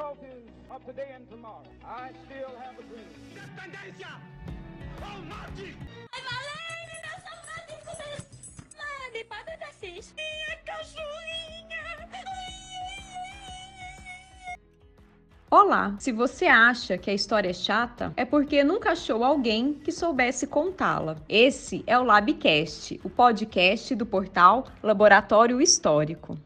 difficulties of today and tomorrow, I still have a dream. Independência! Ai, Valene, meu saudade começou. Mãe, para da cis. Minha cachorrinha. Olá! Se você acha que a história é chata, é porque nunca achou alguém que soubesse contá-la. Esse é o Labcast, o podcast do portal Laboratório Histórico.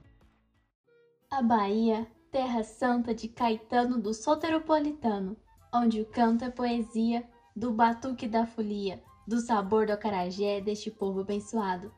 A Bahia, terra santa de Caetano do Soteropolitano, onde o canto é poesia, do batuque da folia, do sabor do acarajé deste povo abençoado,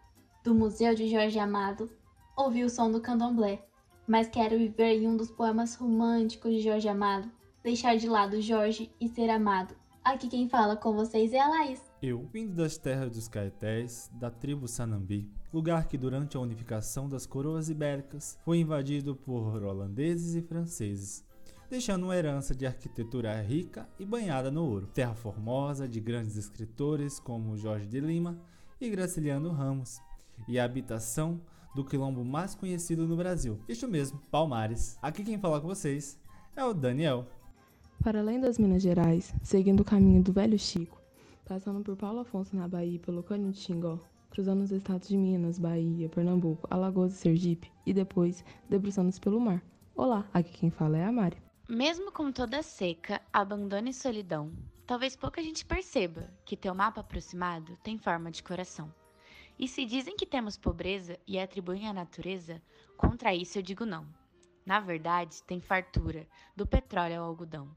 do Museu de Jorge Amado, ouvi o som do candomblé, mas quero viver em um dos poemas românticos de Jorge Amado, deixar de lado Jorge e ser amado. Aqui quem fala com vocês é a Laís. Eu, vindo das terras dos Caetés, da tribo Sanambi, lugar que durante a unificação das coroas ibéricas foi invadido por holandeses e franceses, deixando uma herança de arquitetura rica e banhada no ouro. Terra formosa de grandes escritores como Jorge de Lima e Graciliano Ramos, e a habitação do quilombo mais conhecido no Brasil. Isto mesmo, Palmares. Aqui quem fala com vocês é o Daniel. Para além das Minas Gerais, seguindo o caminho do Velho Chico, passando por Paulo Afonso na Bahia e pelo Xingó, cruzando os estados de Minas, Bahia, Pernambuco, Alagoas e Sergipe, e depois debruçando-se pelo mar. Olá, aqui quem fala é a Mari. Mesmo com toda seca, abandono e solidão, talvez pouca gente perceba que teu mapa aproximado tem forma de coração. E se dizem que temos pobreza e atribuem à natureza, contra isso eu digo não. Na verdade, tem fartura, do petróleo ao algodão.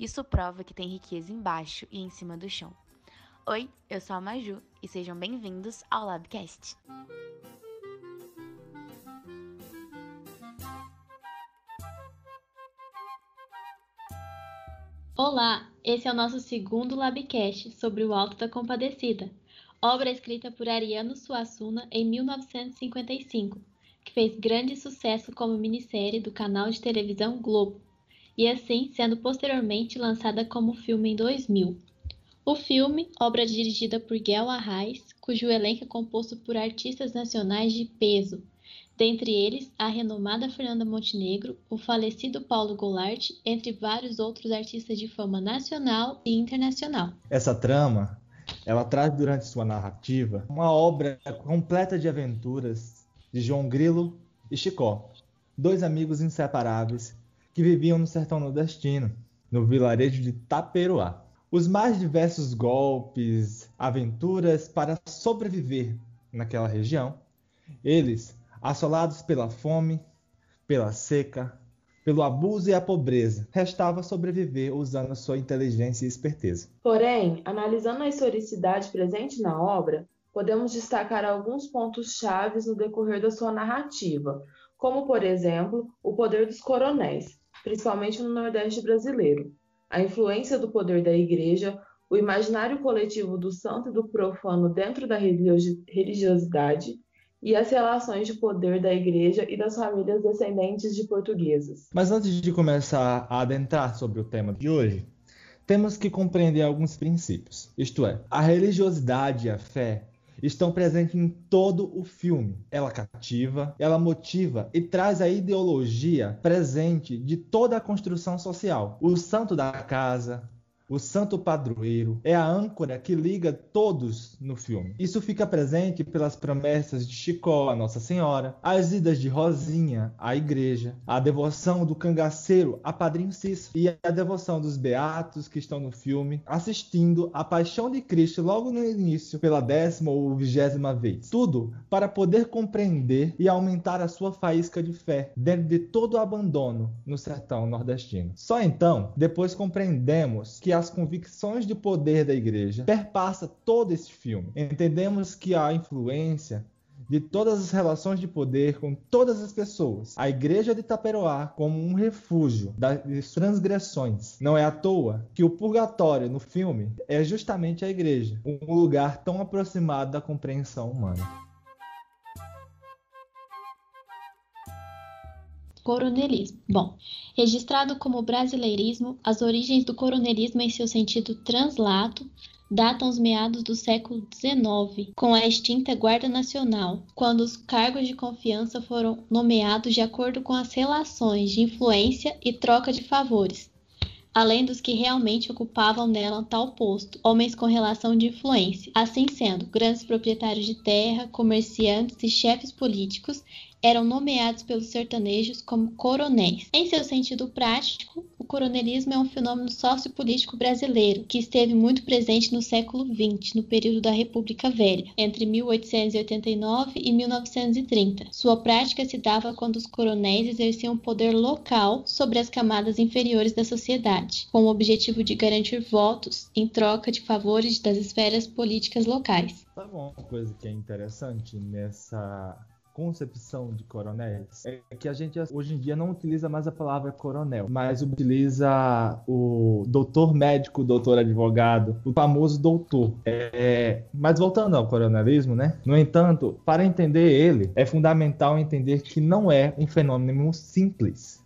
Isso prova que tem riqueza embaixo e em cima do chão. Oi, eu sou a Maju e sejam bem-vindos ao Labcast. Olá, esse é o nosso segundo Labcast sobre o Alto da Compadecida, obra escrita por Ariano Suassuna em 1955, que fez grande sucesso como minissérie do canal de televisão Globo, e assim sendo posteriormente lançada como filme em 2000. O filme, obra dirigida por Guel Arraes, cujo elenco é composto por artistas nacionais de peso, dentre eles a renomada Fernanda Montenegro, o falecido Paulo Goulart, entre vários outros artistas de fama nacional e internacional. Essa trama, ela traz durante sua narrativa uma obra completa de aventuras de João Grilo e Chicó, dois amigos inseparáveis que viviam no sertão nordestino, no vilarejo de Taperoá. Os mais diversos golpes, aventuras para sobreviver naquela região, eles assolados pela fome, pela seca, pelo abuso e a pobreza, restava sobreviver usando sua inteligência e esperteza. Porém, analisando a historicidade presente na obra, podemos destacar alguns pontos chaves no decorrer da sua narrativa, como, por exemplo, o poder dos coronéis, principalmente no Nordeste brasileiro, a influência do poder da Igreja, o imaginário coletivo do santo e do profano dentro da religiosidade e as relações de poder da Igreja e das famílias descendentes de portugueses. Mas antes de começar a adentrar sobre o tema de hoje, temos que compreender alguns princípios. Isto é, a religiosidade e a fé estão presentes em todo o filme. Ela cativa, ela motiva e traz a ideologia presente de toda a construção social. O santo da casa, o santo padroeiro é a âncora que liga todos no filme. Isso fica presente pelas promessas de Chicó a Nossa Senhora, as idas de Rosinha à igreja, a devoção do cangaceiro a Padrinho Cícero e a devoção dos beatos que estão no filme, assistindo a Paixão de Cristo logo no início pela décima ou vigésima vez. Tudo para poder compreender e aumentar a sua faísca de fé dentro de todo o abandono no sertão nordestino. Só então, depois compreendemos que as convicções de poder da igreja perpassa todo esse filme. Entendemos que a influência de todas as relações de poder com todas as pessoas. A igreja de Itaperoá como um refúgio das transgressões. Não é à toa que o purgatório no filme é justamente a igreja, um lugar tão aproximado da compreensão humana. Coronelismo. Bom, registrado como brasileirismo, as origens do coronelismo em seu sentido translato datam os meados do século XIX, com a extinta Guarda Nacional, quando os cargos de confiança foram nomeados de acordo com as relações de influência e troca de favores, além dos que realmente ocupavam nela tal posto, homens com relação de influência. Assim sendo, grandes proprietários de terra, comerciantes e chefes políticos eram nomeados pelos sertanejos como coronéis. Em seu sentido prático, o coronelismo é um fenômeno sociopolítico brasileiro que esteve muito presente no século XX, no período da República Velha, entre 1889 e 1930. Sua prática se dava quando os coronéis exerciam poder local sobre as camadas inferiores da sociedade, com o objetivo de garantir votos em troca de favores das esferas políticas locais. Sabe uma coisa que é interessante nessa concepção de coronéis é que a gente hoje em dia não utiliza mais a palavra coronel, mas utiliza o doutor médico, doutor advogado, o famoso doutor. É, mas voltando ao coronelismo, né? No entanto, para entender ele, é fundamental entender que não é um fenômeno simples,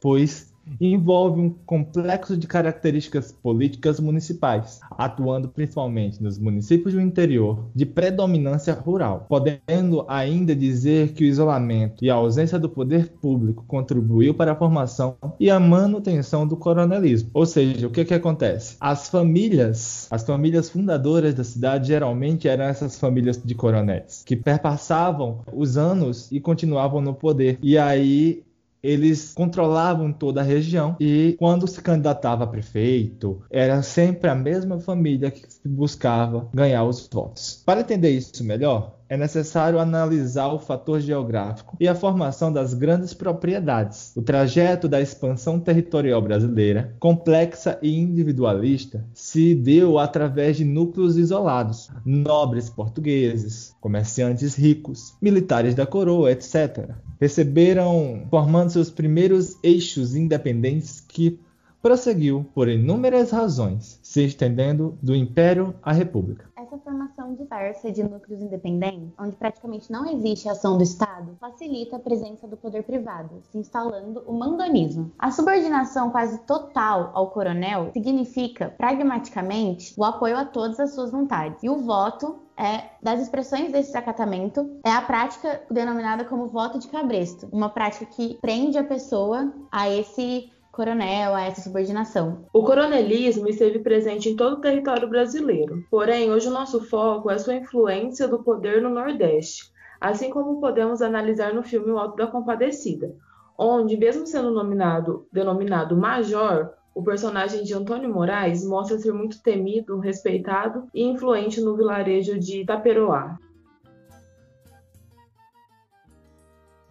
pois envolve um complexo de características políticas municipais, atuando principalmente nos municípios do interior de predominância rural, podendo ainda dizer que o isolamento e a ausência do poder público contribuiu para a formação e a manutenção do coronelismo. Ou seja, o que que acontece? As famílias, as famílias fundadoras da cidade geralmente eram essas famílias de coronéis, que perpassavam os anos e continuavam no poder. E aí eles controlavam toda a região e quando se candidatava a prefeito, era sempre a mesma família que buscava ganhar os votos. Para entender isso melhor, é necessário analisar o fator geográfico e a formação das grandes propriedades. O trajeto da expansão territorial brasileira, complexa e individualista, se deu através de núcleos isolados, nobres portugueses, comerciantes ricos, militares da coroa, etc receberam formando seus primeiros eixos independentes que prosseguiu por inúmeras razões, se estendendo do Império à República. Essa formação diversa de núcleos independentes, onde praticamente não existe ação do Estado, facilita a presença do poder privado, se instalando o mandonismo. A subordinação quase total ao coronel significa, pragmaticamente, o apoio a todas as suas vontades e o voto é, das expressões desse acatamento é a prática denominada como voto de cabresto, uma prática que prende a pessoa a esse coronel, a essa subordinação. O coronelismo esteve presente em todo o território brasileiro, porém, hoje o nosso foco é sua influência do poder no Nordeste, assim como podemos analisar no filme O Alto da Compadecida, onde, mesmo sendo nominado, denominado major, o personagem de Antônio Moraes mostra ser muito temido, respeitado e influente no vilarejo de Itaperoá.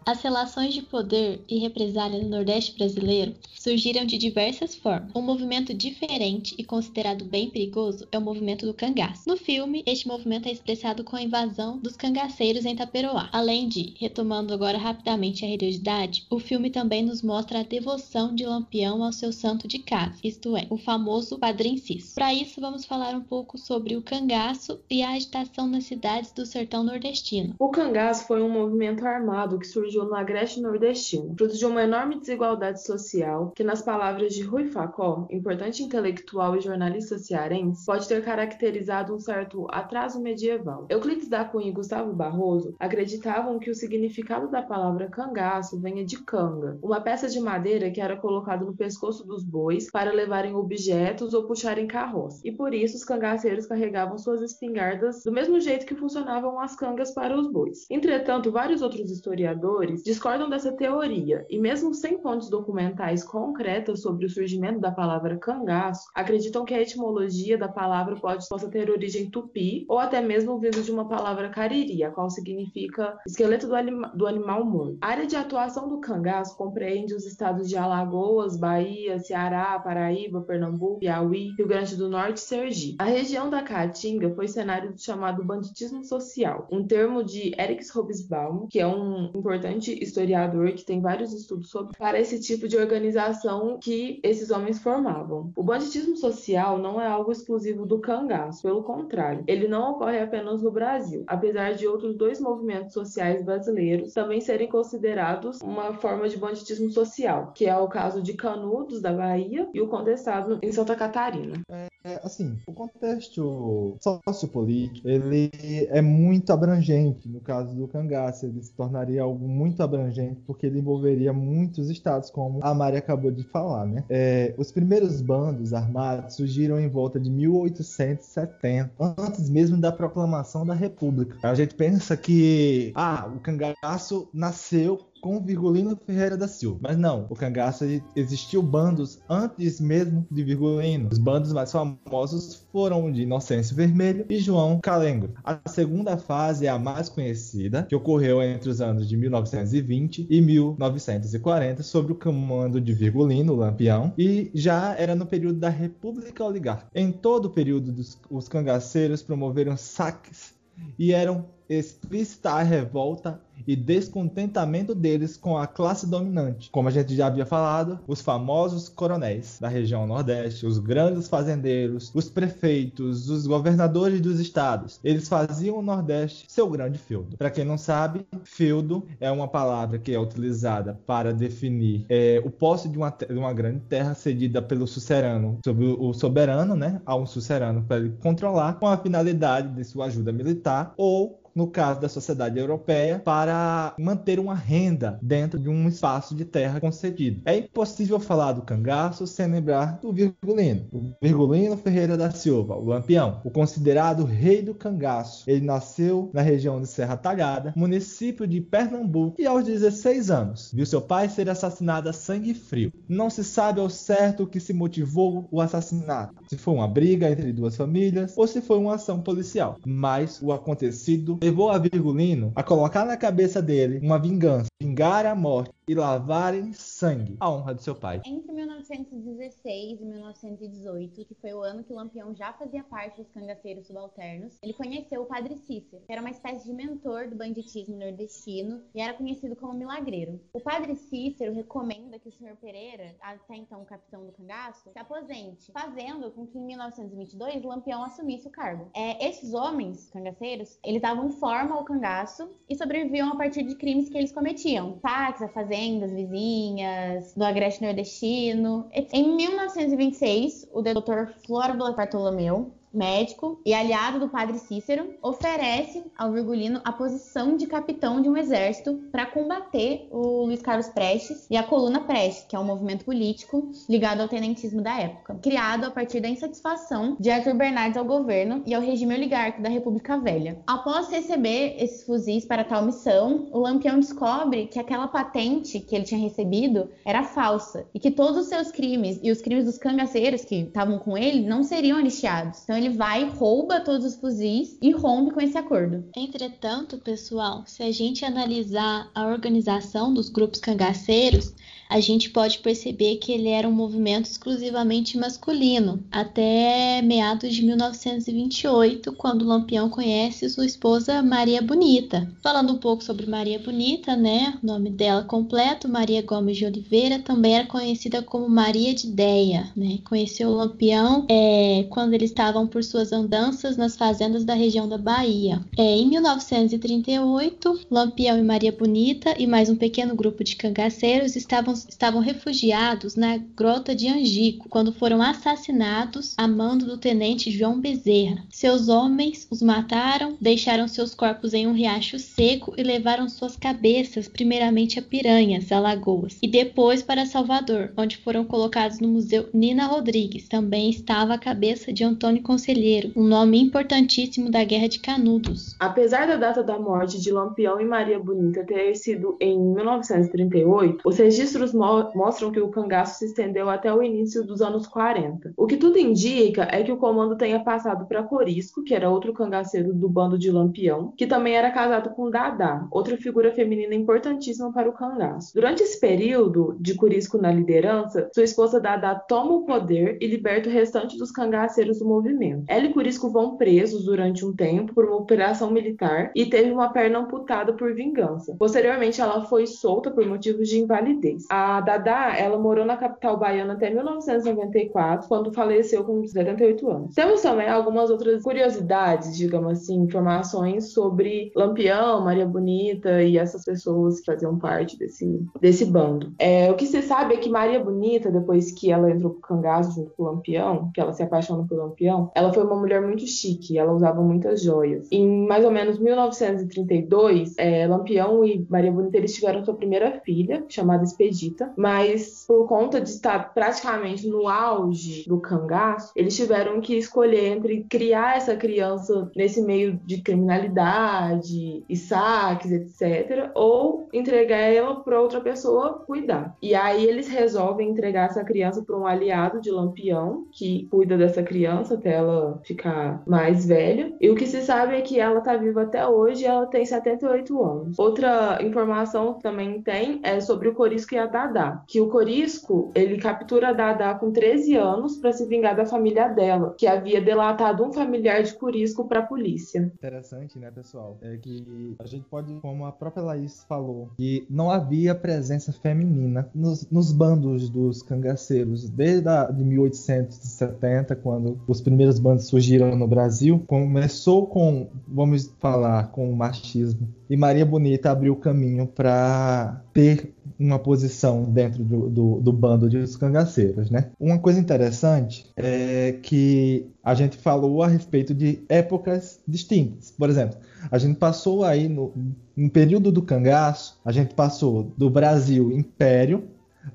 As relações de poder e represália no Nordeste brasileiro surgiram de diversas formas. Um movimento diferente e considerado bem perigoso é o movimento do cangaço. No filme, este movimento é expressado com a invasão dos cangaceiros em Taperoá. Além de, retomando agora rapidamente a religiosidade, o filme também nos mostra a devoção de Lampião ao seu santo de casa, isto é, o famoso Padrim Cis. Para isso, vamos falar um pouco sobre o cangaço e a agitação nas cidades do sertão nordestino. O cangaço foi um movimento armado que surgiu surgiu no agreste nordestino, fruto de uma enorme desigualdade social que, nas palavras de Rui Facó, importante intelectual e jornalista cearense, pode ter caracterizado um certo atraso medieval. Euclides da Cunha e Gustavo Barroso acreditavam que o significado da palavra cangaço venha de canga, uma peça de madeira que era colocada no pescoço dos bois para levarem objetos ou puxarem carroça. E por isso os cangaceiros carregavam suas espingardas do mesmo jeito que funcionavam as cangas para os bois. Entretanto, vários outros historiadores historiadores discordam dessa teoria e, mesmo sem fontes documentais concretas sobre o surgimento da palavra cangaço, acreditam que a etimologia da palavra pode, possa ter origem tupi ou até mesmo vindo de uma palavra cariri, a qual significa esqueleto do, anima do animal morto. A área de atuação do cangaço compreende os estados de Alagoas, Bahia, Ceará, Paraíba, Pernambuco, Piauí, Rio Grande do Norte e Sergipe. A região da Caatinga foi cenário do chamado banditismo social, um termo de Eric Hobsbawm, que é um importante importante historiador que tem vários estudos sobre para esse tipo de organização que esses homens formavam. O banditismo social não é algo exclusivo do cangaço, pelo contrário, ele não ocorre apenas no Brasil, apesar de outros dois movimentos sociais brasileiros também serem considerados uma forma de banditismo social, que é o caso de Canudos da Bahia e o Condestado em Santa Catarina. É, assim, o contexto sociopolítico, ele é muito abrangente. No caso do cangaço, ele se tornaria algo muito abrangente porque ele envolveria muitos estados, como a Mari acabou de falar, né? É, os primeiros bandos armados surgiram em volta de 1870, antes mesmo da proclamação da República. A gente pensa que, ah, o cangaço nasceu com Virgulino Ferreira da Silva. Mas não, o cangaço existiu bandos antes mesmo de Virgulino. Os bandos mais famosos foram de Inocêncio Vermelho e João Calengro. A segunda fase é a mais conhecida, que ocorreu entre os anos de 1920 e 1940, sob o comando de Virgulino, Lampião, e já era no período da República Oligarca. Em todo o período, os cangaceiros promoveram saques e eram explícita a revolta e descontentamento deles com a classe dominante. Como a gente já havia falado, os famosos coronéis da região Nordeste, os grandes fazendeiros, os prefeitos, os governadores dos estados, eles faziam o Nordeste seu grande feudo. Para quem não sabe, feudo é uma palavra que é utilizada para definir é, o posse de uma, de uma grande terra cedida pelo sucerano sobre o soberano, né, a um sucerano para ele controlar, com a finalidade de sua ajuda militar ou no caso da sociedade europeia, para manter uma renda dentro de um espaço de terra concedido. É impossível falar do cangaço sem lembrar do Virgulino. O Virgulino Ferreira da Silva, o Lampião, o considerado rei do cangaço. Ele nasceu na região de Serra Talhada, município de Pernambuco, e aos 16 anos viu seu pai ser assassinado a sangue frio. Não se sabe ao certo o que se motivou o assassinato, se foi uma briga entre duas famílias ou se foi uma ação policial, mas o acontecido levou a Virgulino a colocar na cabeça dele uma vingança, vingar a morte e lavarem sangue a honra de seu pai. Entre 1916 e 1918, que foi o ano que o Lampião já fazia parte dos cangaceiros subalternos, ele conheceu o Padre Cícero, que era uma espécie de mentor do banditismo nordestino e era conhecido como milagreiro. O Padre Cícero recomenda que o Sr. Pereira, até então capitão do cangaço, se aposente, fazendo com que em 1922 o Lampião assumisse o cargo. É, esses homens cangaceiros, eles davam forma ao cangaço e sobreviviam a partir de crimes que eles cometiam, saques, a fazendas vizinhas, do agreste nordestino. Em 1926, o Dr. Flório Bartolomeu médico e aliado do padre Cícero, oferece ao Virgulino a posição de capitão de um exército para combater o Luiz Carlos Prestes e a Coluna Prestes, que é um movimento político ligado ao tenentismo da época, criado a partir da insatisfação de Arthur Bernardes ao governo e ao regime oligárquico da República Velha. Após receber esses fuzis para tal missão, o Lampião descobre que aquela patente que ele tinha recebido era falsa e que todos os seus crimes e os crimes dos cangaceiros que estavam com ele não seriam anistiados. Então ele vai, rouba todos os fuzis e rompe com esse acordo. Entretanto, pessoal, se a gente analisar a organização dos grupos cangaceiros, a gente pode perceber que ele era um movimento exclusivamente masculino, até meados de 1928, quando Lampião conhece sua esposa Maria Bonita. Falando um pouco sobre Maria Bonita, né? O nome dela completo, Maria Gomes de Oliveira, também era conhecida como Maria de Deia, né? Conheceu o Lampião é, quando eles estavam por suas andanças nas fazendas da região da Bahia. É, em 1938, Lampião e Maria Bonita e mais um pequeno grupo de cangaceiros estavam estavam refugiados na grota de Angico quando foram assassinados a mando do tenente João Bezerra. Seus homens os mataram, deixaram seus corpos em um riacho seco e levaram suas cabeças primeiramente a Piranhas, Alagoas, e depois para Salvador, onde foram colocados no Museu Nina Rodrigues. Também estava a cabeça de Antônio Conselheiro, um nome importantíssimo da Guerra de Canudos. Apesar da data da morte de Lampião e Maria Bonita ter sido em 1938, os registros mo mostram que o cangaço se estendeu até o início dos anos 40. O que tudo indica é que o comando tenha passado para Corisco, que era outro cangaceiro do bando de Lampião, que também era casado com Dadá, outra figura feminina importantíssima para o cangaço. Durante esse período de Corisco na liderança, sua esposa Dadá toma o poder e liberta o restante dos cangaceiros do movimento. Ela e Corisco vão presos durante um tempo por uma operação militar e teve uma perna amputada por vingança. Posteriormente, ela foi solta por motivos de invalidez. A Dadá, ela morou na capital baiana até 1994, quando faleceu com 78 anos. Temos também algumas outras curiosidades, digamos assim, informações sobre Lampião, Maria Bonita e essas pessoas que faziam parte desse, desse bando. É, o que se sabe é que Maria Bonita, depois que ela entrou pro cangaço junto com o Lampião, que ela se apaixona pelo Lampião, ela foi uma mulher muito chique, ela usava muitas joias. Em mais ou menos 1932, é, Lampião e Maria Bonita eles tiveram sua primeira filha, chamada Expedita, mas por conta de estar praticamente no auge do cangaço, eles tiveram que escolher entre criar essa criança nesse meio de criminalidade e saques, etc., ou entregar ela para outra pessoa cuidar. E aí eles resolvem entregar essa criança para um aliado de Lampião, que cuida dessa criança até ela ficar mais velha. E o que se sabe é que ela está viva até hoje e ela tem 78 anos. Outra informação que também tem é sobre o Corisco e a Dadá, que o Corisco, ele captura a Dadá com 13 anos para se vingar da família dela, que havia delatado um familiar de Corisco para a polícia. Interessante, né, pessoal? É que a gente pode, como a própria Laís falou, que não havia presença feminina nos, nos bandos dos cangaceiros desde a, de 1870, quando os primeiros bandos surgiram no Brasil. Começou com, vamos falar, com o machismo e Maria Bonita abriu o caminho para ter uma posição dentro do, do, do, bando de cangaceiros, né? Uma coisa interessante é que a gente falou a respeito de épocas distintas. Por exemplo, a gente passou aí no, no período do cangaço, a gente passou do Brasil Império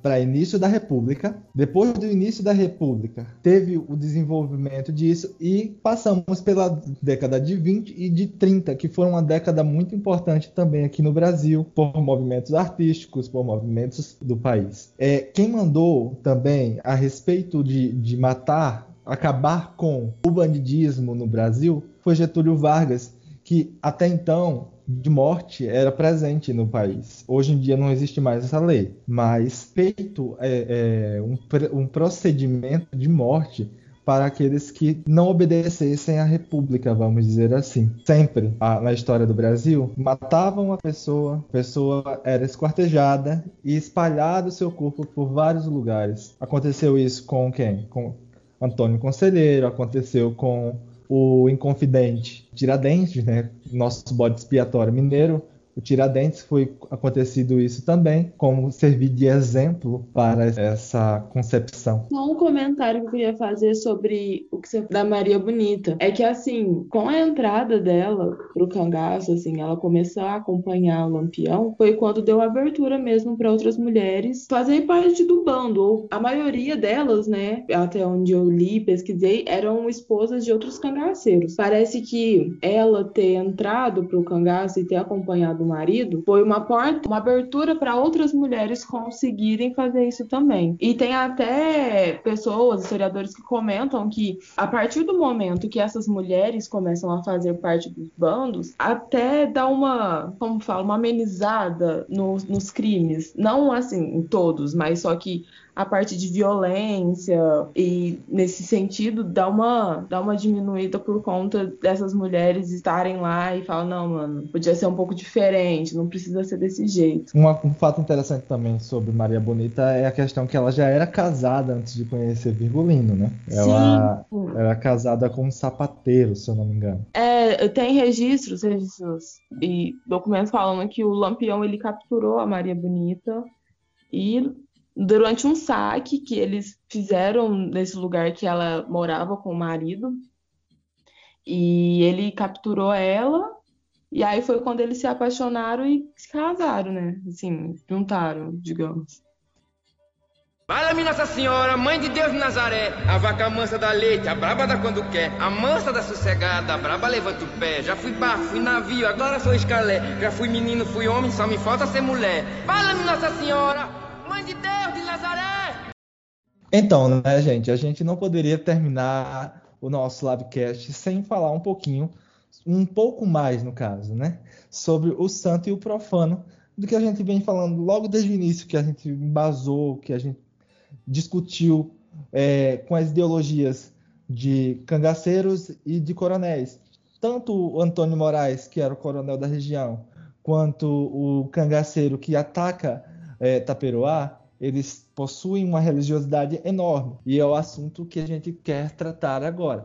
para início da República. Depois do início da República, teve o desenvolvimento disso e passamos pela década de 20 e de 30, que foi uma década muito importante também aqui no Brasil, por movimentos artísticos, por movimentos do país. É, quem mandou também a respeito de, de matar, acabar com o bandidismo no Brasil foi Getúlio Vargas, que até então de morte era presente no país. Hoje em dia não existe mais essa lei, mas feito é, é, um, um procedimento de morte para aqueles que não obedecessem à República, vamos dizer assim. Sempre a, na história do Brasil, matavam a pessoa, a pessoa era esquartejada e espalhado seu corpo por vários lugares. Aconteceu isso com quem? Com Antônio Conselheiro, aconteceu com o Inconfidente Tiradentes, né? Nosso bode expiatório mineiro, o Tiradentes foi acontecido isso também, como servir de exemplo para essa concepção. Só um comentário que eu queria fazer sobre o que você da Maria Bonita é que assim, com a entrada dela pro cangaço, assim, ela começou a acompanhar o Lampião, foi quando deu abertura mesmo para outras mulheres fazerem parte do bando. A maioria delas, né, até onde eu li, pesquisei, eram esposas de outros cangaceiros. Parece que ela ter entrado pro cangaço e ter acompanhado marido, foi uma porta, uma abertura para outras mulheres conseguirem fazer isso também. E tem até pessoas, historiadores, que comentam que a partir do momento que essas mulheres começam a fazer parte dos bandos, até dá uma, como fala, uma amenizada nos, nos crimes. Não assim em todos, mas só que a parte de violência e nesse sentido dá uma dá uma diminuída por conta dessas mulheres estarem lá e falar não, mano, podia ser um pouco diferente, não precisa ser desse jeito. Um, um fato interessante também sobre Maria Bonita é a questão que ela já era casada antes de conhecer Virgulino, né? Ela Sim. era casada com um sapateiro, se eu não me engano. É, tem registros, registros e documentos falando que o Lampião ele capturou a Maria Bonita e durante um saque que eles fizeram nesse lugar que ela morava com o marido. E ele capturou ela, e aí foi quando eles se apaixonaram e se casaram, né? Assim, juntaram, digamos. Fala-me Nossa Senhora, Mãe de Deus de Nazaré, a vaca mansa da leite, a braba da quando quer, a mansa da sossegada, a braba levanta o pé. Já fui barco, fui navio, agora sou escalé. Já fui menino, fui homem, só me falta ser mulher. Fala-me Nossa Senhora, Mãe de Deus de Nazaré. Então, né, gente, a gente não poderia terminar o nosso Labcast sem falar um pouquinho, um pouco mais no caso, né, sobre o santo e o profano, do que a gente vem falando logo desde o início, que a gente embasou, que a gente discutiu é, com as ideologias de cangaceiros e de coronéis. Tanto o Antônio Moraes, que era o coronel da região, quanto o cangaceiro que ataca é, Taperoá, eles possuem uma religiosidade enorme. E é o assunto que a gente quer tratar agora.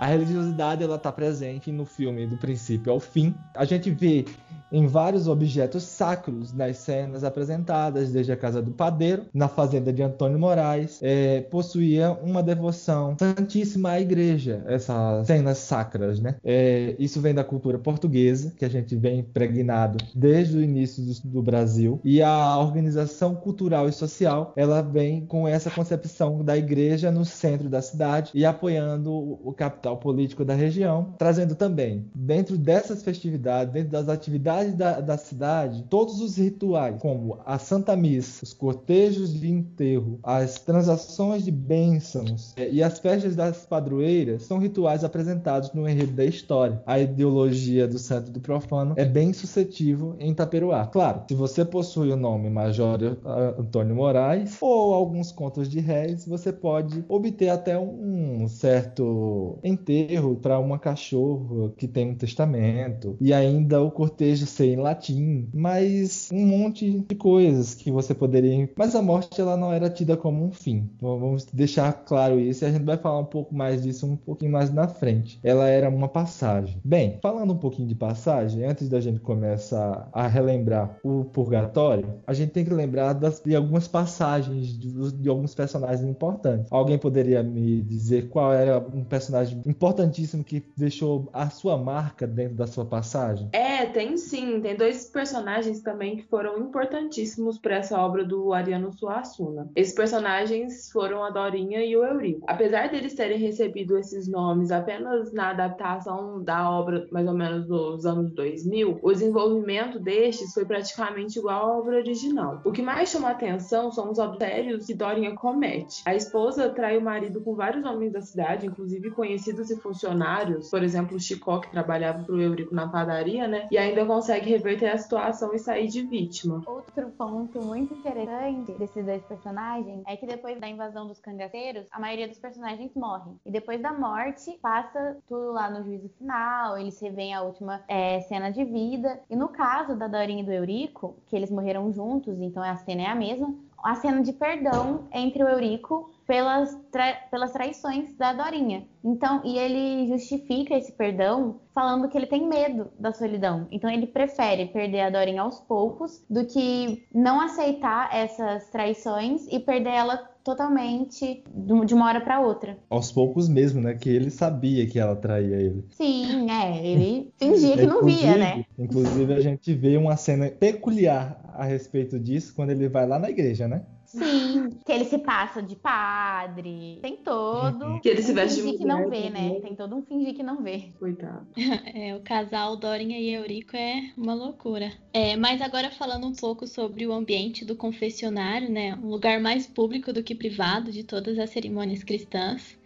A religiosidade ela está presente no filme do princípio ao fim. A gente vê em vários objetos sacros nas cenas apresentadas, desde a casa do padeiro, na fazenda de Antônio Moraes, é, possuía uma devoção santíssima à igreja, essas cenas sacras, né? É, isso vem da cultura portuguesa, que a gente vem impregnado desde o início do, do Brasil, e a organização cultural e social, ela vem com essa concepção da igreja no centro da cidade e apoiando o capital político da região, trazendo também, dentro dessas festividades, dentro das atividades da, da cidade, todos os rituais, como a Santa Missa, os cortejos de enterro, as transações de bênçãos eh, e as festas das padroeiras, são rituais apresentados no enredo da história. A ideologia do santo do profano é bem suscetível em Taperoá. Claro, se você possui o nome Major Antônio Moraes ou alguns contos de réis, você pode obter até um certo enterro para uma cachorra que tem um testamento e ainda o cortejo ser em latim, mas um monte de coisas que você poderia. Mas a morte ela não era tida como um fim. Vamos deixar claro isso e a gente vai falar um pouco mais disso um pouquinho mais na frente. Ela era uma passagem. Bem, falando um pouquinho de passagem, antes da gente começar a relembrar o purgatório, a gente tem que lembrar das, de algumas passagens de, de alguns personagens importantes. Alguém poderia me dizer qual era um personagem importantíssimo que deixou a sua marca dentro da sua passagem? É, tem sim. Tem dois personagens também que foram importantíssimos para essa obra do Ariano Suassuna. Esses personagens foram a Dorinha e o Eurico. Apesar deles terem recebido esses nomes apenas na adaptação da obra, mais ou menos dos anos 2000, o desenvolvimento destes foi praticamente igual à obra original. O que mais chama atenção são os adultérios que Dorinha comete. A esposa trai o marido com vários homens da cidade, inclusive conhecidos e funcionários, por exemplo, o Chicó, que trabalhava para o Eurico na padaria, né? E ainda consegue reverter a situação e sair de vítima. Outro ponto muito interessante desses dois personagens é que depois da invasão dos cangaceiros, a maioria dos personagens morrem. E depois da morte, passa tudo lá no juízo final, eles revêem a última é, cena de vida. E no caso da Dorinha e do Eurico, que eles morreram juntos, então a cena é a mesma, a cena de perdão entre o Eurico pelas, tra pelas traições da Dorinha. Então, e ele justifica esse perdão falando que ele tem medo da solidão. Então, ele prefere perder a Dorinha aos poucos do que não aceitar essas traições e perder ela totalmente de uma hora para outra. Aos poucos mesmo, né? Que ele sabia que ela traía ele. Sim, é. Ele fingia que não via, né? Inclusive, a gente vê uma cena peculiar a respeito disso quando ele vai lá na igreja, né? Sim, que ele se passa de padre. Tem todo. Uhum. Que ele se veste de fingir que não vê, né? Tem todo um fingir que não vê. Coitado. É, o casal Dorinha e Eurico é uma loucura. É, mas agora falando um pouco sobre o ambiente do confessionário, né? Um lugar mais público do que privado de todas as cerimônias cristãs.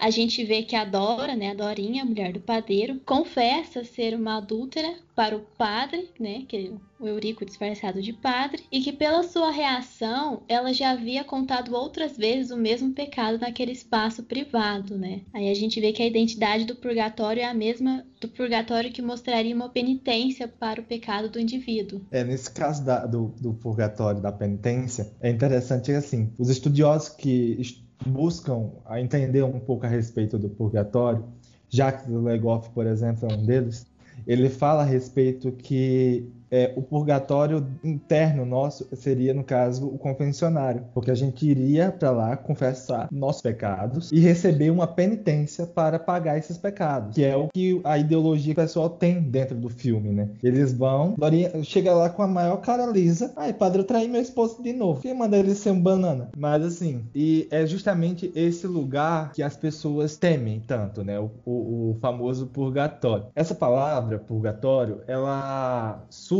A gente vê que a Dora, né, a Dorinha, a mulher do padeiro, confessa ser uma adúltera para o padre, né, que é o Eurico disfarçado de padre, e que pela sua reação, ela já havia contado outras vezes o mesmo pecado naquele espaço privado, né? Aí a gente vê que a identidade do purgatório é a mesma do purgatório que mostraria uma penitência para o pecado do indivíduo. É, nesse caso da, do, do purgatório, da penitência, é interessante assim, os estudiosos que buscam a entender um pouco a respeito do purgatório, Jacques Legoff, por exemplo, é um deles, ele fala a respeito que é, o purgatório interno nosso seria, no caso, o confessionário, porque a gente iria para lá confessar nossos pecados e receber uma penitência para pagar esses pecados, que é o que a ideologia pessoal tem dentro do filme, né? Eles vão, Dorinha chega lá com a maior cara lisa, ai, padre, eu traí meu esposo de novo. Quem manda ele ser um banana? Mas assim, e é justamente esse lugar que as pessoas temem tanto, né? O, o, o famoso purgatório. Essa palavra, purgatório, ela surge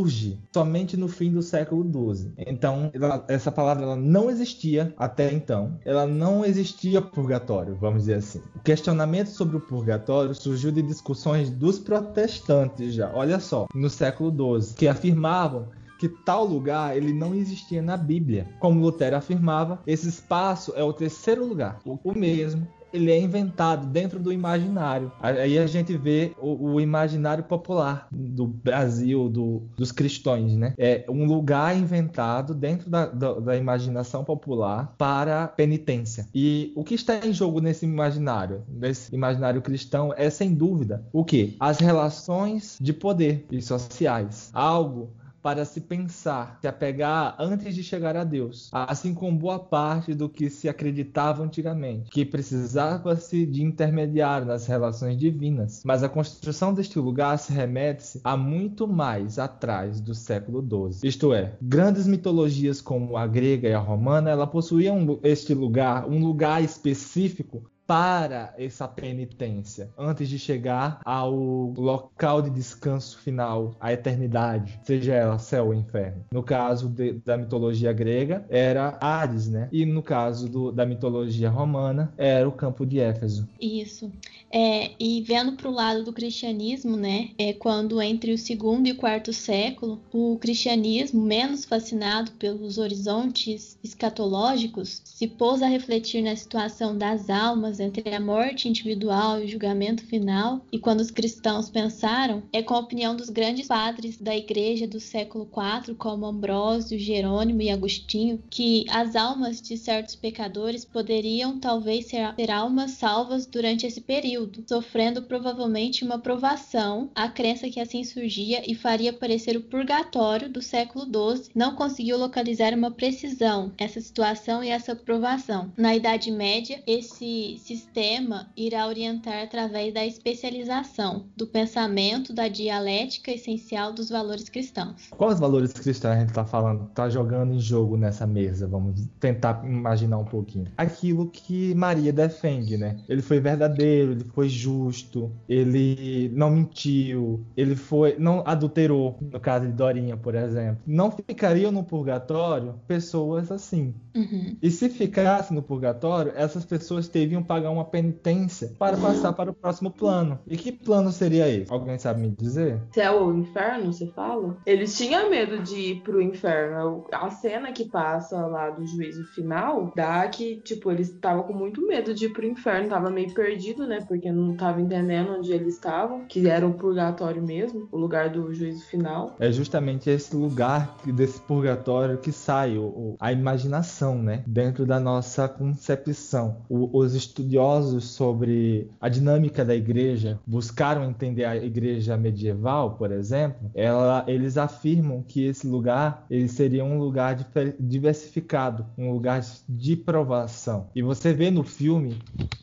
somente no fim do século XII. Então, ela, essa palavra ela não existia até então. Ela não existia purgatório, vamos dizer assim. O questionamento sobre o purgatório surgiu de discussões dos protestantes já. Olha só, no século XII, que afirmavam que tal lugar ele não existia na Bíblia. Como Lutero afirmava, esse espaço é o terceiro lugar, o mesmo ele é inventado dentro do imaginário. Aí a gente vê o, o imaginário popular do Brasil, do, dos cristãos, né? É um lugar inventado dentro da, da, da, imaginação popular para penitência. E o que está em jogo nesse imaginário, nesse imaginário cristão, é sem dúvida o que? As relações de poder e sociais. Algo para se pensar, se apegar antes de chegar a Deus, assim como boa parte do que se acreditava antigamente, que precisava-se de intermediário nas relações divinas. Mas a construção deste lugar se remete a muito mais atrás do século XII. Isto é, grandes mitologias como a grega e a romana, ela possuíam este lugar, um lugar específico para essa penitência antes de chegar ao local de descanso final, a eternidade, seja ela céu ou inferno. No caso de, da mitologia grega, era Hades, né? E no caso do, da mitologia romana, era o campo de Éfeso. Isso. É, e vendo para o lado do cristianismo, né? É quando entre o segundo e o quarto século, o cristianismo, menos fascinado pelos horizontes escatológicos, se pôs a refletir na situação das almas entre a morte individual e o julgamento final, e quando os cristãos pensaram, é com a opinião dos grandes padres da igreja do século IV, como Ambrósio, Jerônimo e Agostinho, que as almas de certos pecadores poderiam talvez ser, ser almas salvas durante esse período, sofrendo provavelmente uma provação, a crença que assim surgia e faria parecer o purgatório do século XII não conseguiu localizar uma precisão essa situação e essa provação. Na Idade Média, esse sistema irá orientar através da especialização do pensamento, da dialética essencial dos valores cristãos. Quais valores cristãos a gente está falando, está jogando em jogo nessa mesa? Vamos tentar imaginar um pouquinho. Aquilo que Maria defende, né? Ele foi verdadeiro, ele foi justo, ele não mentiu, ele foi não adulterou, no caso de Dorinha, por exemplo. Não ficariam no purgatório pessoas assim. Uhum. E se ficasse no purgatório, essas pessoas teriam pagar uma penitência para passar para o próximo plano. E que plano seria esse? Alguém sabe me dizer? Céu ou inferno, você fala? Eles tinham medo de ir pro inferno. A cena que passa lá do juízo final dá que, tipo, eles estavam com muito medo de ir pro inferno. Tava meio perdido, né? Porque não tava entendendo onde eles estavam, que era o purgatório mesmo, o lugar do juízo final. É justamente esse lugar desse purgatório que sai o, a imaginação, né? Dentro da nossa concepção. O, os estudiosos sobre a dinâmica da igreja buscaram entender a igreja medieval, por exemplo, ela, eles afirmam que esse lugar ele seria um lugar diversificado, um lugar de provação. E você vê no filme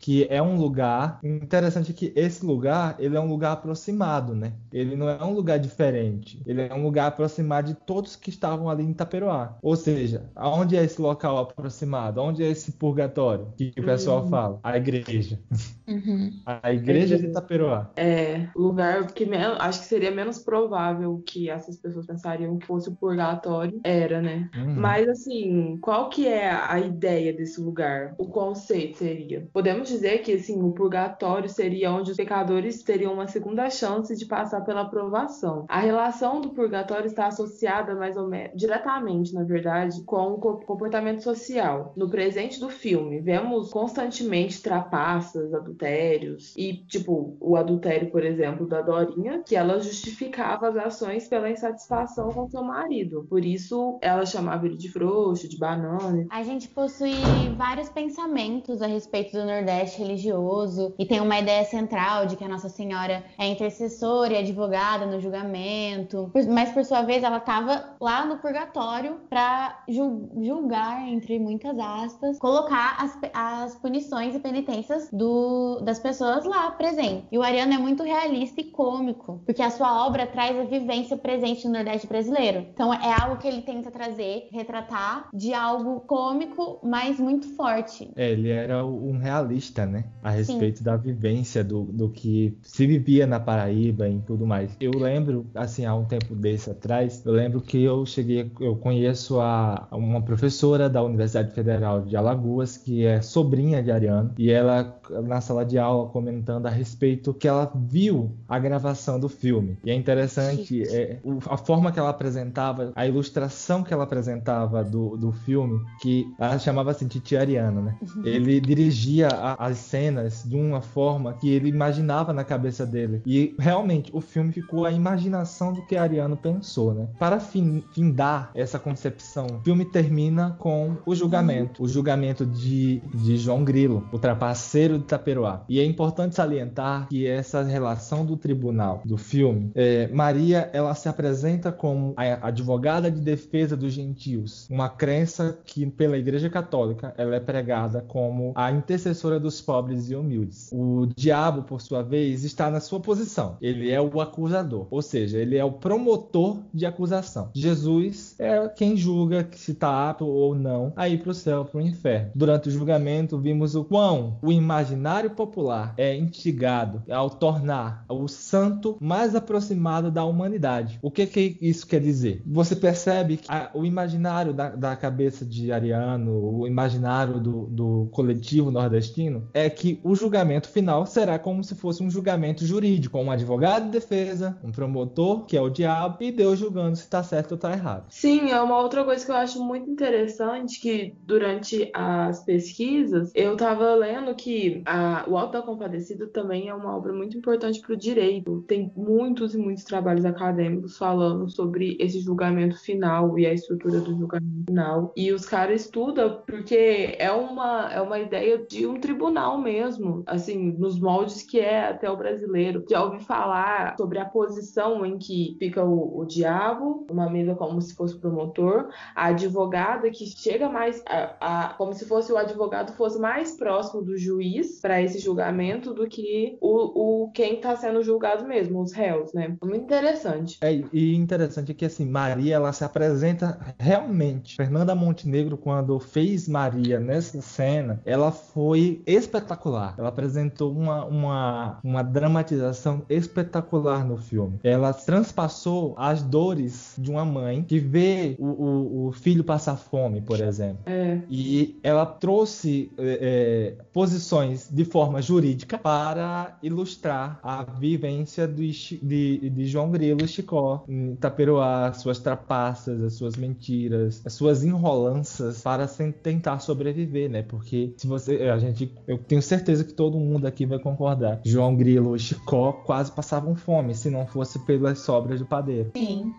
que é um lugar interessante que esse lugar ele é um lugar aproximado, né? Ele não é um lugar diferente. Ele é um lugar aproximado de todos que estavam ali em Itaperoá. Ou seja, aonde é esse local aproximado? Onde é esse purgatório que o pessoal uhum. fala? A igreja. Uhum. A igreja de Itaperoá. É, lugar que acho que seria menos provável que essas pessoas pensariam que fosse o purgatório, era, né? Uhum. Mas assim, qual que é a ideia desse lugar? O conceito seria? Podemos dizer que assim, o purgatório seria onde os pecadores teriam uma segunda chance de passar pela aprovação. A relação do purgatório está associada mais ou menos diretamente, na verdade, com o comportamento social. No presente do filme, vemos constantemente trapaças, adultérios e tipo o adultério, por exemplo, da Dorinha, que ela justificava as ações pela insatisfação com seu marido. Por isso, ela chamava ele de frouxo, de banana. A gente possui vários pensamentos a respeito do Nordeste Nordeste religioso e tem uma ideia central de que a Nossa Senhora é intercessora e advogada no julgamento, mas por sua vez ela estava lá no purgatório para julgar, entre muitas aspas, colocar as, as punições e penitências do, das pessoas lá presentes. E o Ariano é muito realista e cômico, porque a sua obra traz a vivência presente no Nordeste brasileiro. Então é algo que ele tenta trazer, retratar de algo cômico, mas muito forte. É, ele era um realista, né? A respeito Sim. da vivência do, do que se vivia na Paraíba e tudo mais. Eu lembro, assim, há um tempo desse atrás, eu lembro que eu cheguei, eu conheço a, uma professora da Universidade Federal de Alagoas, que é sobrinha de Ariano, e ela, na sala de aula, comentando a respeito que ela viu a gravação do filme. E é interessante é, a forma que ela apresentava, a ilustração que ela apresentava do, do filme, que ela chamava assim Titi Ariano, né? Uhum. Ele dirigia a, as cenas de uma forma que ele imaginava na cabeça dele. E realmente o filme ficou a imaginação do que Ariano pensou, né? Para fin, findar essa concepção, o filme termina com o julgamento. O julgamento de, de João Grilo, o trapaceiro de Taperoá. E é importante salientar que essa relação do tribunal do filme, é, Maria, ela se apresenta como a advogada de defesa dos gentios, uma crença que pela Igreja Católica ela é pregada como a intercessora dos pobres e humildes. O diabo, por sua vez, está na sua posição. Ele é o acusador, ou seja, ele é o promotor de acusação. Jesus é quem julga se está apto ou não a ir para o céu, para o inferno. Durante o julgamento, vimos o quão o imaginário popular é instigado ao tornar o santo mais aproximado da humanidade. O que, que isso quer dizer? Você percebe que a, o imaginário da, da, cabeça de Ariano, o imaginário do, do coletivo nordestino, é que o julgamento final será como se fosse um julgamento jurídico, um advogado de defesa, um promotor, que é o diabo, e Deus julgando se está certo ou está errado. Sim, é uma outra coisa que eu acho muito interessante, que durante as pesquisas, eu estava lendo que a, o Alto da Compadecida também é uma obra muito importante para o direito. Tem muitos e muitos trabalhos acadêmicos falando sobre esse julgamento final e a estrutura do julgamento final. E os caras estudam porque é uma, é uma ideia de um tribunal mesmo, assim, nos moldes que é até o brasileiro. Já ouvi falar sobre a posição em que fica o, o diabo, uma mesa como se fosse promotor, a advogada que chega mais, a, a, como se fosse o advogado fosse mais próximo do juiz para esse julgamento do que o, o quem está sendo julgado mesmo, os réus, né? Muito interessante. É, e interessante é que assim, Maria ela se apresenta realmente. Fernanda Montenegro, quando fez Maria nessa cena, ela foi espetacular. Ela apresentou uma, uma, uma dramatização espetacular no filme. Ela transpassou as dores de uma mãe que vê o, o, o filho passar fome, por exemplo. É. E ela trouxe é, é posições de forma jurídica para ilustrar a vivência do, de, de João Grilo e Chicó em Itaperuá, suas trapaças, as suas mentiras, as suas enrolanças para tentar sobreviver, né? Porque se você, a gente, eu tenho certeza que todo mundo aqui vai concordar. João Grilo e Chicó quase passavam fome se não fosse pelas sobras do padeiro. Sim.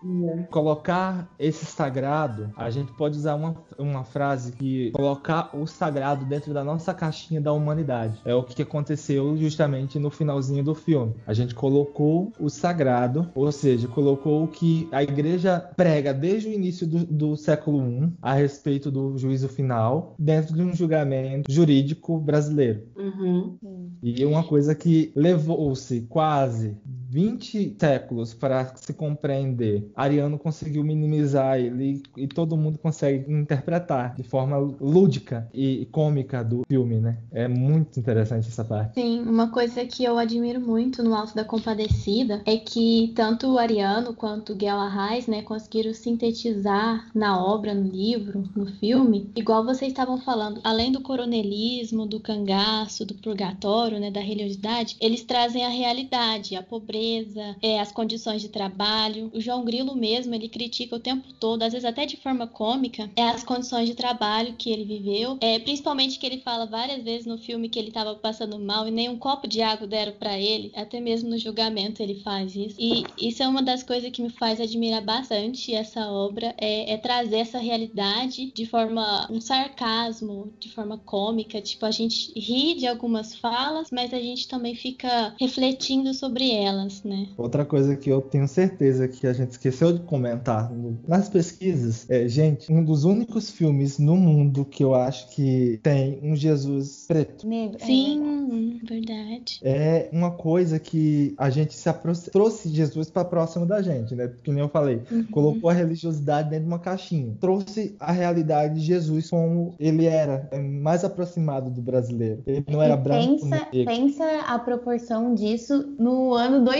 Colocar esse sagrado, a gente pode usar uma, uma frase que colocar o sagrado dentro da nossa caixinha da humanidade. É o que aconteceu justamente no finalzinho do filme. A gente colocou o sagrado, ou seja, colocou o que a igreja prega desde o início do, do século I a respeito do juízo final, dentro de um julgamento jurídico brasileiro. Uhum. E uma coisa que levou-se quase 20 séculos para se compreender, Ariano conseguiu minimizar ele e todo mundo consegue interpretar de forma lúdica e cômica do filme, né? É muito interessante essa parte. Sim, uma coisa que eu admiro muito no Alto da Compadecida é que tanto o Ariano quanto o Guel Arraes, né, conseguiram sintetizar na obra, no livro, no filme, igual vocês estavam falando, além do coronelismo, do cangaço, do purgatório, né, da religiosidade, eles trazem a realidade, a pobreza natureza, é, as condições de trabalho. O João Grilo mesmo, ele critica o tempo todo, às vezes até de forma cômica, é as condições de trabalho que ele viveu. É, principalmente que ele fala várias vezes no filme que ele estava passando mal e nem um copo de água deram para ele, até mesmo no julgamento ele faz isso. E isso é uma das coisas que me faz admirar bastante essa obra, é, é trazer essa realidade de forma um sarcasmo, de forma cômica, tipo a gente ri de algumas falas, mas a gente também fica refletindo sobre elas, né? Outra coisa que eu tenho certeza que a gente esqueceu de comentar nas pesquisas é, gente, um dos únicos filmes no mundo que eu acho que tem um Jesus preto. É Sim, verdade. É uma coisa que a gente se trouxe Jesus para próximo da gente, né? Porque nem eu falei, uhum. colocou a religiosidade dentro de uma caixinha, trouxe a realidade de Jesus como ele era, é mais aproximado do brasileiro. Ele não era branco. Pensa, pensa a proporção disso no ano 2000.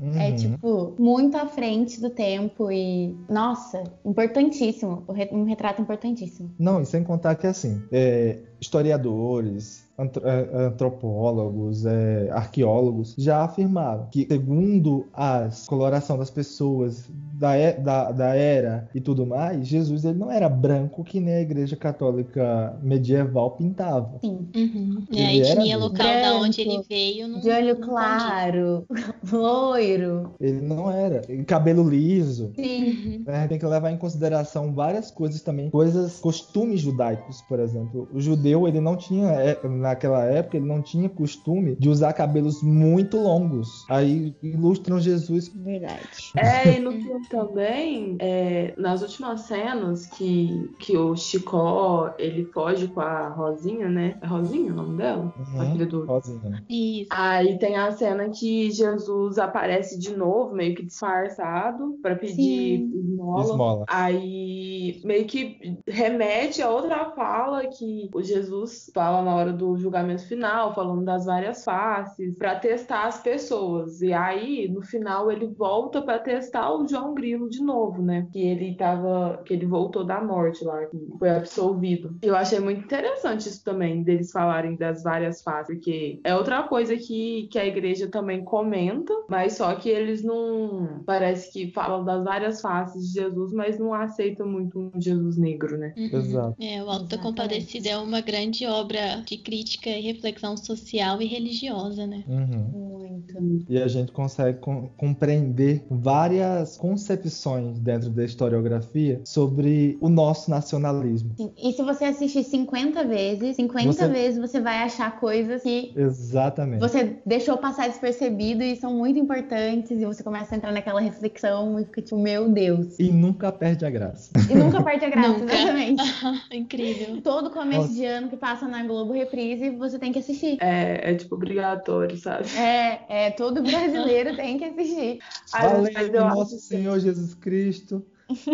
Uhum. É tipo muito à frente do tempo e nossa, importantíssimo, um retrato importantíssimo. Não, e sem contar que assim, é, historiadores, é, antropólogos, é, arqueólogos já afirmaram que, segundo a coloração das pessoas da, da, da, era e tudo mais, Jesus ele não era branco que nem a Igreja Católica medieval pintava. Sim. Uhum. E a etnia local branco, da onde ele veio não, de olho claro, loiro. Ele não era. Cabelo liso. Sim. Né? Tem que levar em consideração várias coisas também, coisas, costumes judaicos, por exemplo. O judeu ele não tinha é, naquela época ele não tinha costume de usar cabelos muito longos. Aí ilustram Jesus. Verdade. É, e no filme também, é, nas últimas cenas que, que o Chicó ele foge com a Rosinha, né? É Rosinha o nome dela? Uhum, a filha do. Rosinha. Isso. Aí tem a cena que Jesus aparece de novo, meio que disfarçado, para pedir esmola. esmola. Aí meio que remete a outra fala que o Jesus fala na hora do julgamento final, falando das várias faces, para testar as pessoas. E aí, no final, ele volta para testar o João Grilo de novo, né? Que ele tava. que ele voltou da morte lá, que foi absolvido. Eu achei muito interessante isso também, deles falarem das várias faces, porque é outra coisa que, que a igreja também comenta, mas só que eles não. Parece que falam das várias faces de Jesus, mas não aceitam muito um Jesus negro, né? Uhum. Exato. É, o Alto da Compadecida é uma grande obra de crítica e reflexão social e religiosa, né? Uhum. Muito. E a gente consegue com compreender várias concepções dentro da historiografia sobre o nosso nacionalismo. Sim. E se você assistir 50 vezes, 50 você... vezes você vai achar coisas que Exatamente. você deixou passar despercebido e são muito importantes e você começa a entrar naquela reflexão e fica tipo, meu Deus. E nunca perde a graça. E nunca perde a graça, exatamente. Incrível. Todo começo Nossa. de ano que passa na Globo Reprise, você tem que assistir. É, é tipo obrigatório, sabe? É, é todo brasileiro tem que assistir. Valeu, nosso Senhor Jesus Cristo.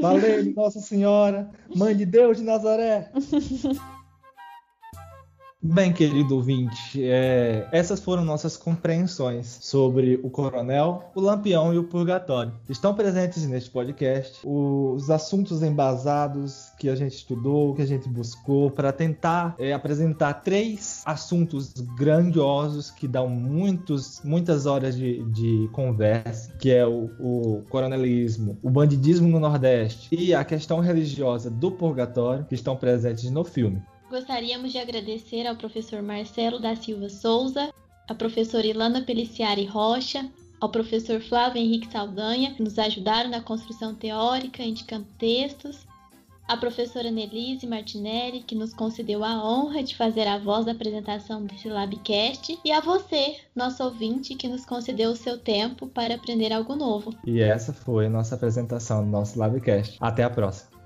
Valeu, Nossa Senhora, Mãe de Deus de Nazaré. Bem, querido ouvinte, é, essas foram nossas compreensões sobre o Coronel, o Lampião e o Purgatório. Estão presentes neste podcast os assuntos embasados que a gente estudou, que a gente buscou, para tentar é, apresentar três assuntos grandiosos que dão muitos, muitas horas de, de conversa, que é o, o coronelismo, o bandidismo no Nordeste e a questão religiosa do Purgatório, que estão presentes no filme. Gostaríamos de agradecer ao professor Marcelo da Silva Souza, à professora Ilana Peliciari Rocha, ao professor Flávio Henrique Saldanha, que nos ajudaram na construção teórica, indicando textos, à professora Nelise Martinelli, que nos concedeu a honra de fazer a voz da apresentação desse Labcast, e a você, nosso ouvinte, que nos concedeu o seu tempo para aprender algo novo. E essa foi a nossa apresentação do nosso Labcast. Até a próxima!